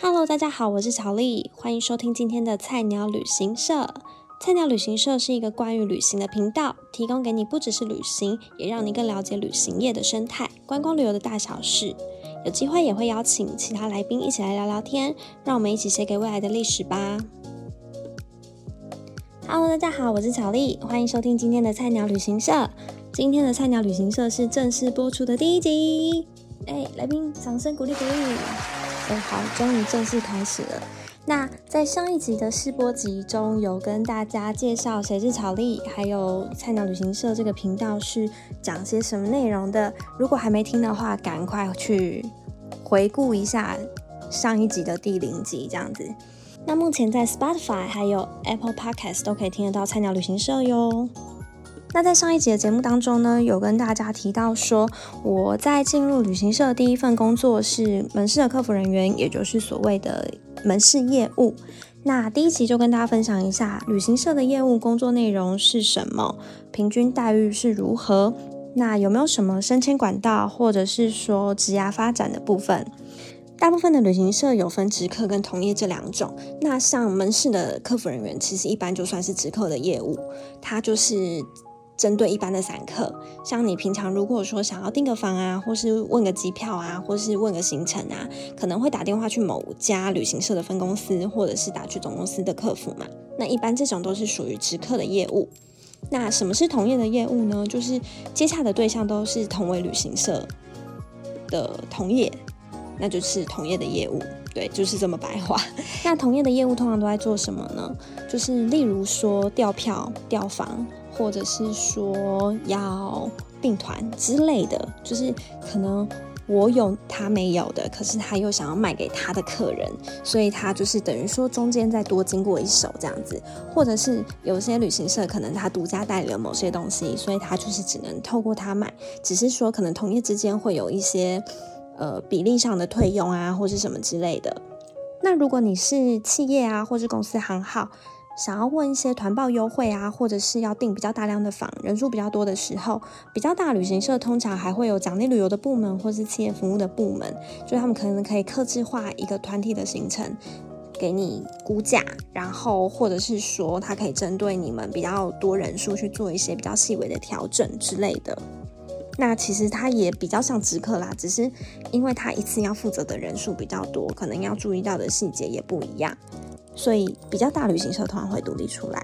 Hello，大家好，我是小丽，欢迎收听今天的菜鸟旅行社。菜鸟旅行社是一个关于旅行的频道，提供给你不只是旅行，也让你更了解旅行业的生态、观光旅游的大小事。有机会也会邀请其他来宾一起来聊聊天，让我们一起写给未来的历史吧。Hello，大家好，我是小丽，欢迎收听今天的菜鸟旅行社。今天的菜鸟旅行社是正式播出的第一集。哎，来宾，掌声鼓励鼓励。好，终于正式开始了。那在上一集的试播集中有跟大家介绍谁是巧丽，还有菜鸟旅行社这个频道是讲些什么内容的。如果还没听的话，赶快去回顾一下上一集的第零集，这样子。那目前在 Spotify 还有 Apple Podcast 都可以听得到菜鸟旅行社哟。那在上一集的节目当中呢，有跟大家提到说，我在进入旅行社的第一份工作是门市的客服人员，也就是所谓的门市业务。那第一集就跟大家分享一下旅行社的业务工作内容是什么，平均待遇是如何，那有没有什么升迁管道，或者是说职涯发展的部分。大部分的旅行社有分直客跟同业这两种。那像门市的客服人员，其实一般就算是直客的业务，它就是。针对一般的散客，像你平常如果说想要订个房啊，或是问个机票啊，或是问个行程啊，可能会打电话去某家旅行社的分公司，或者是打去总公司的客服嘛。那一般这种都是属于直客的业务。那什么是同业的业务呢？就是接洽的对象都是同为旅行社的同业，那就是同业的业务。对，就是这么白话。那同业的业务通常都在做什么呢？就是例如说调票、调房。或者是说要并团之类的，就是可能我有他没有的，可是他又想要卖给他的客人，所以他就是等于说中间再多经过一手这样子。或者是有些旅行社可能他独家代理了某些东西，所以他就是只能透过他卖，只是说可能同业之间会有一些呃比例上的退用啊，或是什么之类的。那如果你是企业啊，或是公司行号。想要问一些团报优惠啊，或者是要订比较大量的房，人数比较多的时候，比较大旅行社通常还会有奖励旅游的部门，或是企业服务的部门，就他们可能可以克制化一个团体的行程，给你估价，然后或者是说，它可以针对你们比较多人数去做一些比较细微的调整之类的。那其实它也比较像直客啦，只是因为它一次要负责的人数比较多，可能要注意到的细节也不一样。所以比较大旅行社团会独立出来，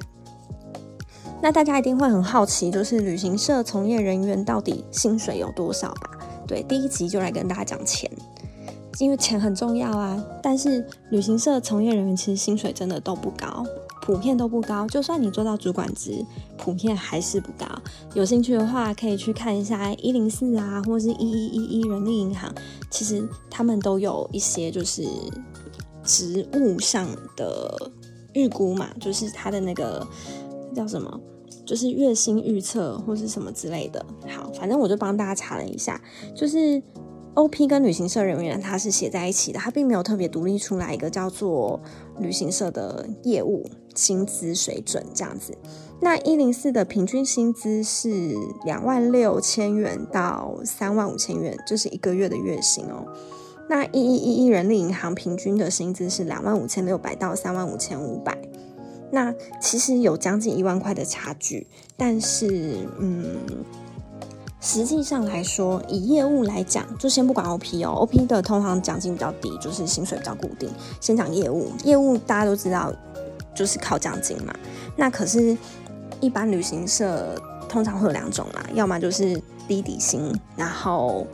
那大家一定会很好奇，就是旅行社从业人员到底薪水有多少吧？对，第一集就来跟大家讲钱，因为钱很重要啊。但是旅行社从业人员其实薪水真的都不高，普遍都不高。就算你做到主管职，普遍还是不高。有兴趣的话，可以去看一下一零四啊，或是一一一一人力银行，其实他们都有一些就是。职务上的预估嘛，就是他的那个叫什么，就是月薪预测或是什么之类的。好，反正我就帮大家查了一下，就是 O P 跟旅行社人员他是写在一起的，他并没有特别独立出来一个叫做旅行社的业务薪资水准这样子。那一零四的平均薪资是两万六千元到三万五千元，这是一个月的月薪哦。那一一一一人力银行平均的薪资是两万五千六百到三万五千五百，那其实有将近一万块的差距，但是嗯，实际上来说，以业务来讲，就先不管 OP 哦，OP 的通常奖金比较低，就是薪水比较固定。先讲业务，业务大家都知道就是靠奖金嘛。那可是，一般旅行社通常会有两种啦，要么就是低底薪，然后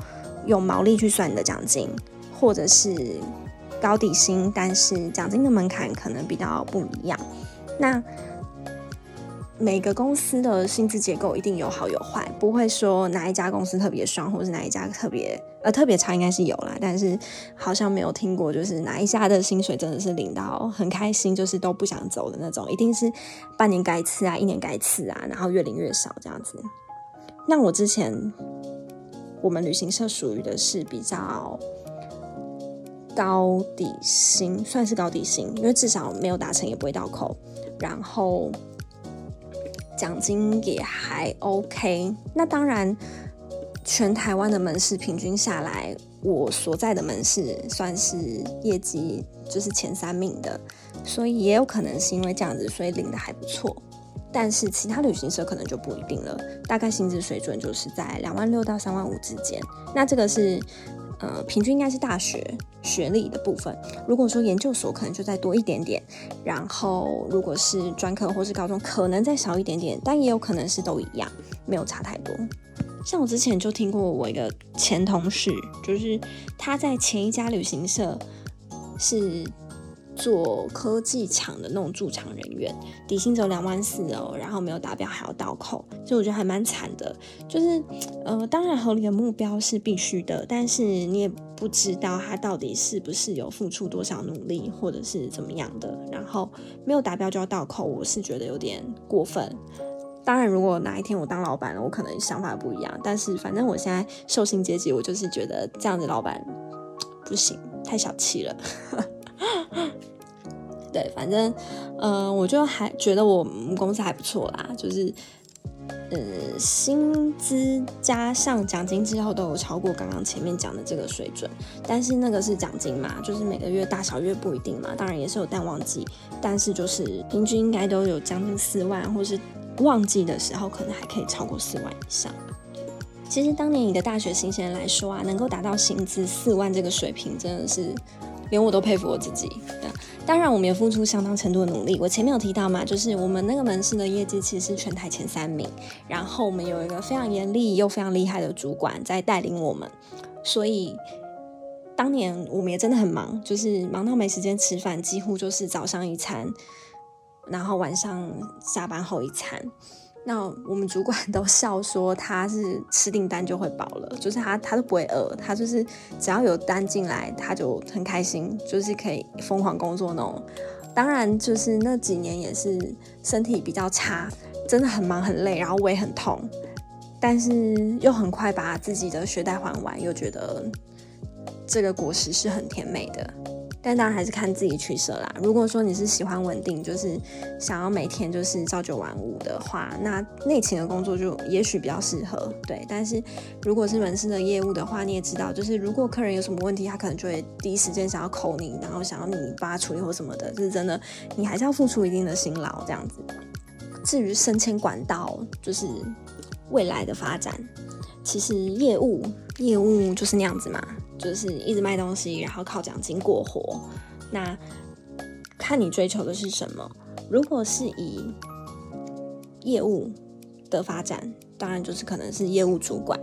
用毛利去算你的奖金。或者是高底薪，但是奖金的门槛可能比较不一样。那每个公司的薪资结构一定有好有坏，不会说哪一家公司特别爽，或是哪一家特别呃特别差，应该是有啦。但是好像没有听过，就是哪一家的薪水真的是领到很开心，就是都不想走的那种。一定是半年改一次啊，一年改一次啊，然后越领越少这样子。那我之前我们旅行社属于的是比较。高底薪算是高底薪，因为至少没有达成也不会倒扣，然后奖金也还 OK。那当然，全台湾的门市平均下来，我所在的门市算是业绩就是前三名的，所以也有可能是因为这样子，所以领的还不错。但是其他旅行社可能就不一定了，大概薪资水准就是在两万六到三万五之间。那这个是呃平均应该是大学学历的部分。如果说研究所可能就再多一点点，然后如果是专科或是高中可能再少一点点，但也有可能是都一样，没有差太多。像我之前就听过我一个前同事，就是他在前一家旅行社是做科技厂的那种驻场人员，底薪只有两万四哦，然后没有达标还要倒扣，所以我觉得还蛮惨的。就是呃，当然合理的目标是必须的，但是你也不知道他到底是不是有付出多少努力，或者是怎么样的，然后没有达标就要倒扣，我是觉得有点过分。当然，如果哪一天我当老板了，我可能想法不一样。但是反正我现在受薪阶级，我就是觉得这样子老板不行，太小气了。对，反正呃，我就还觉得我们公司还不错啦，就是呃，薪资加上奖金之后都有超过刚刚前面讲的这个水准。但是那个是奖金嘛，就是每个月大小月不一定嘛，当然也是有淡旺季，但是就是平均应该都有将近四万，或是。旺季的时候，可能还可以超过四万以上。其实当年一个大学新鲜人来说啊，能够达到薪资四万这个水平，真的是连我都佩服我自己。当然，我们也付出相当程度的努力。我前面有提到嘛，就是我们那个门市的业绩其实是全台前三名，然后我们有一个非常严厉又非常厉害的主管在带领我们，所以当年我们也真的很忙，就是忙到没时间吃饭，几乎就是早上一餐。然后晚上下班后一餐，那我们主管 都笑说他是吃订单就会饱了，就是他他都不会饿，他就是只要有单进来他就很开心，就是可以疯狂工作那种。当然就是那几年也是身体比较差，真的很忙很累，然后胃很痛，但是又很快把自己的学贷还完，又觉得这个果实是很甜美的。但当然还是看自己取舍啦。如果说你是喜欢稳定，就是想要每天就是朝九晚五的话，那内勤的工作就也许比较适合。对，但是如果是门市的业务的话，你也知道，就是如果客人有什么问题，他可能就会第一时间想要扣你，然后想要你帮他处理或什么的，就是真的，你还是要付出一定的辛劳这样子。至于升迁管道，就是未来的发展，其实业务业务就是那样子嘛。就是一直卖东西，然后靠奖金过活。那看你追求的是什么。如果是以业务的发展，当然就是可能是业务主管，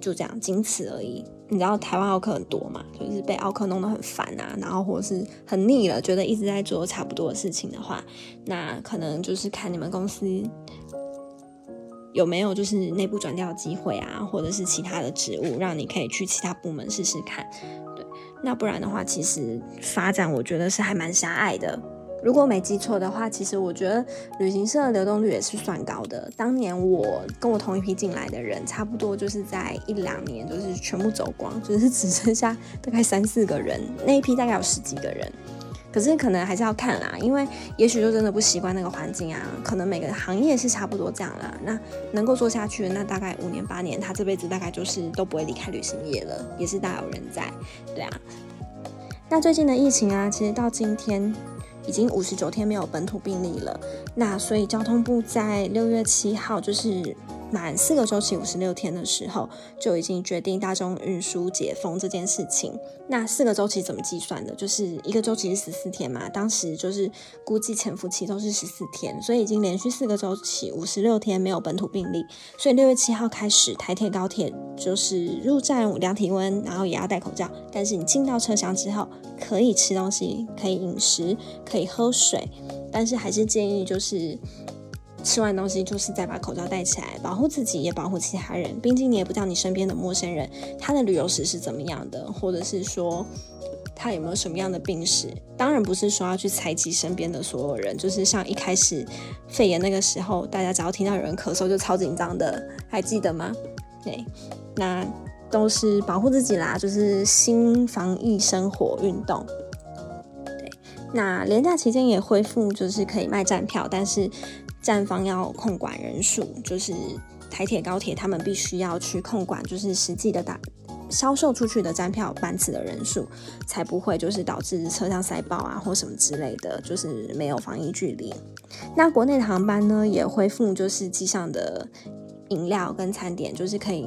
就这样，仅此而已。你知道台湾奥克很多嘛？就是被奥克弄得很烦啊，然后或是很腻了，觉得一直在做差不多的事情的话，那可能就是看你们公司。有没有就是内部转调机会啊，或者是其他的职务，让你可以去其他部门试试看？对，那不然的话，其实发展我觉得是还蛮狭隘的。如果没记错的话，其实我觉得旅行社的流动率也是算高的。当年我跟我同一批进来的人，差不多就是在一两年就是全部走光，就是只剩下大概三四个人，那一批大概有十几个人。可是可能还是要看啦，因为也许就真的不习惯那个环境啊。可能每个行业是差不多这样啦。那能够做下去，那大概五年八年，他这辈子大概就是都不会离开旅行业了，也是大有人在。对啊。那最近的疫情啊，其实到今天已经五十九天没有本土病例了。那所以交通部在六月七号就是。满四个周期五十六天的时候，就已经决定大众运输解封这件事情。那四个周期怎么计算的？就是一个周期是十四天嘛，当时就是估计潜伏期都是十四天，所以已经连续四个周期五十六天没有本土病例。所以六月七号开始，台铁高铁就是入站量体温，然后也要戴口罩。但是你进到车厢之后，可以吃东西，可以饮食，可以喝水，但是还是建议就是。吃完东西就是再把口罩戴起来，保护自己也保护其他人。毕竟你也不知道你身边的陌生人他的旅游史是怎么样的，或者是说他有没有什么样的病史。当然不是说要去采集身边的所有人，就是像一开始肺炎那个时候，大家只要听到有人咳嗽就超紧张的，还记得吗？对，那都是保护自己啦，就是新防疫生活运动。对，那连假期间也恢复，就是可以卖站票，但是。站方要控管人数，就是台铁、高铁，他们必须要去控管，就是实际的打销售出去的站票班次的人数，才不会就是导致车厢塞爆啊或什么之类的，就是没有防疫距离。那国内的航班呢，也恢复就是机上的饮料跟餐点，就是可以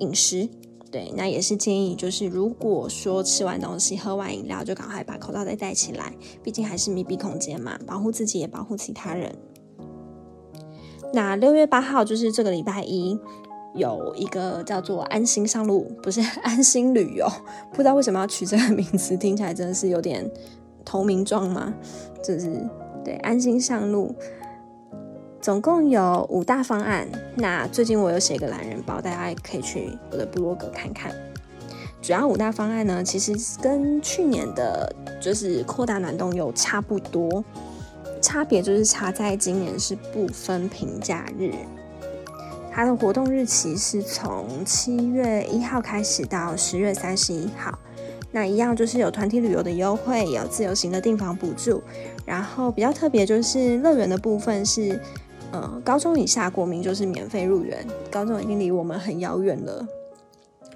饮食。对，那也是建议，就是如果说吃完东西、喝完饮料，就赶快把口罩再戴起来，毕竟还是密闭空间嘛，保护自己也保护其他人。那六月八号就是这个礼拜一，有一个叫做“安心上路”，不是 “安心旅游”，不知道为什么要取这个名字，听起来真的是有点投名状吗？就是对“安心上路”。总共有五大方案。那最近我有写一个懒人包，大家可以去我的部落格看看。主要五大方案呢，其实跟去年的就是扩大暖冬游差不多，差别就是差在今年是不分平假日，它的活动日期是从七月一号开始到十月三十一号。那一样就是有团体旅游的优惠，有自由行的订房补助，然后比较特别就是乐园的部分是。呃，高中以下国民就是免费入园。高中已经离我们很遥远了。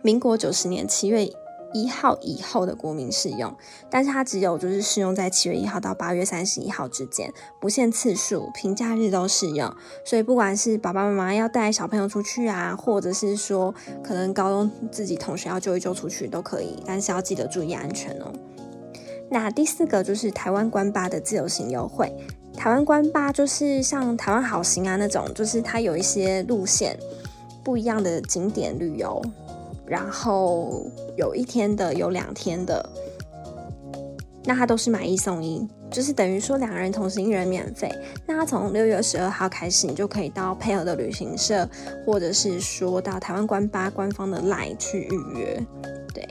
民国九十年七月一号以后的国民适用，但是它只有就是适用在七月一号到八月三十一号之间，不限次数，平假日都适用。所以不管是爸爸妈妈要带小朋友出去啊，或者是说可能高中自己同学要揪一揪出去都可以，但是要记得注意安全哦。那第四个就是台湾关八的自由行优惠。台湾关八就是像台湾好行啊那种，就是它有一些路线不一样的景点旅游，然后有一天的，有两天的，那它都是买一送一，就是等于说两个人同时一人免费。那它从六月十二号开始，你就可以到配合的旅行社，或者是说到台湾关八官方的 LINE 去预约。对，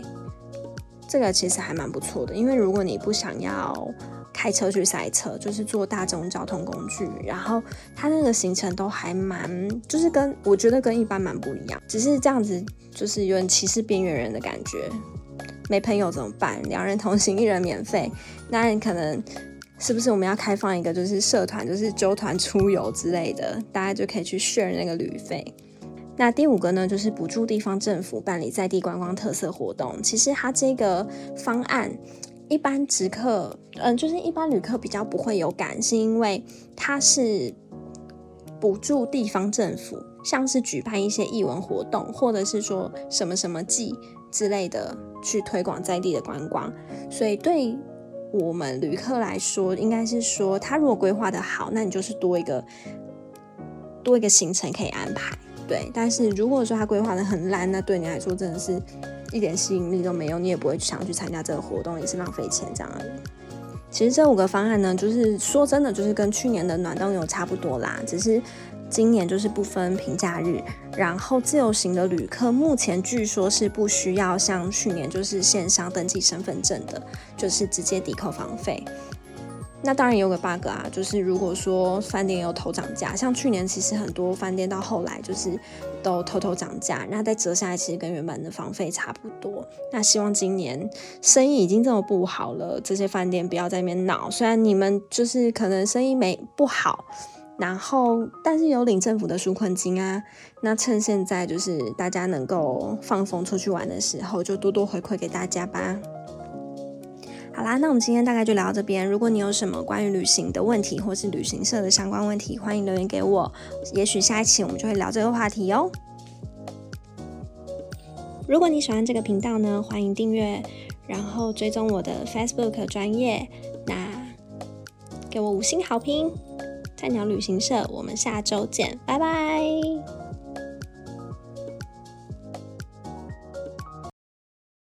这个其实还蛮不错的，因为如果你不想要。开车去赛车，就是坐大众交通工具，然后它那个行程都还蛮，就是跟我觉得跟一般蛮不一样，只是这样子就是有点歧视边缘人的感觉。没朋友怎么办？两人同行一人免费，那你可能是不是我们要开放一个就是社团，就是揪团出游之类的，大家就可以去 share 那个旅费。那第五个呢，就是补助地方政府办理在地观光特色活动。其实它这个方案。一般直客，嗯，就是一般旅客比较不会有感，是因为它是补助地方政府，像是举办一些艺文活动，或者是说什么什么季之类的，去推广在地的观光。所以对我们旅客来说，应该是说，他如果规划的好，那你就是多一个多一个行程可以安排。对，但是如果说他规划的很烂，那对你来说真的是。一点吸引力都没有，你也不会想去参加这个活动，也是浪费钱这样而已。其实这五个方案呢，就是说真的，就是跟去年的暖冬游差不多啦，只是今年就是不分平假日，然后自由行的旅客目前据说是不需要像去年就是线上登记身份证的，就是直接抵扣房费。那当然也有个 bug 啊，就是如果说饭店有偷涨价，像去年其实很多饭店到后来就是都偷偷涨价，那再折下来其实跟原本的房费差不多。那希望今年生意已经这么不好了，这些饭店不要在那边闹。虽然你们就是可能生意没不好，然后但是有领政府的纾困金啊，那趁现在就是大家能够放风出去玩的时候，就多多回馈给大家吧。好啦，那我们今天大概就聊到这边。如果你有什么关于旅行的问题，或是旅行社的相关问题，欢迎留言给我。也许下一期我们就会聊这个话题哦。如果你喜欢这个频道呢，欢迎订阅，然后追踪我的 Facebook 专业。那给我五星好评，菜鸟旅行社，我们下周见，拜拜。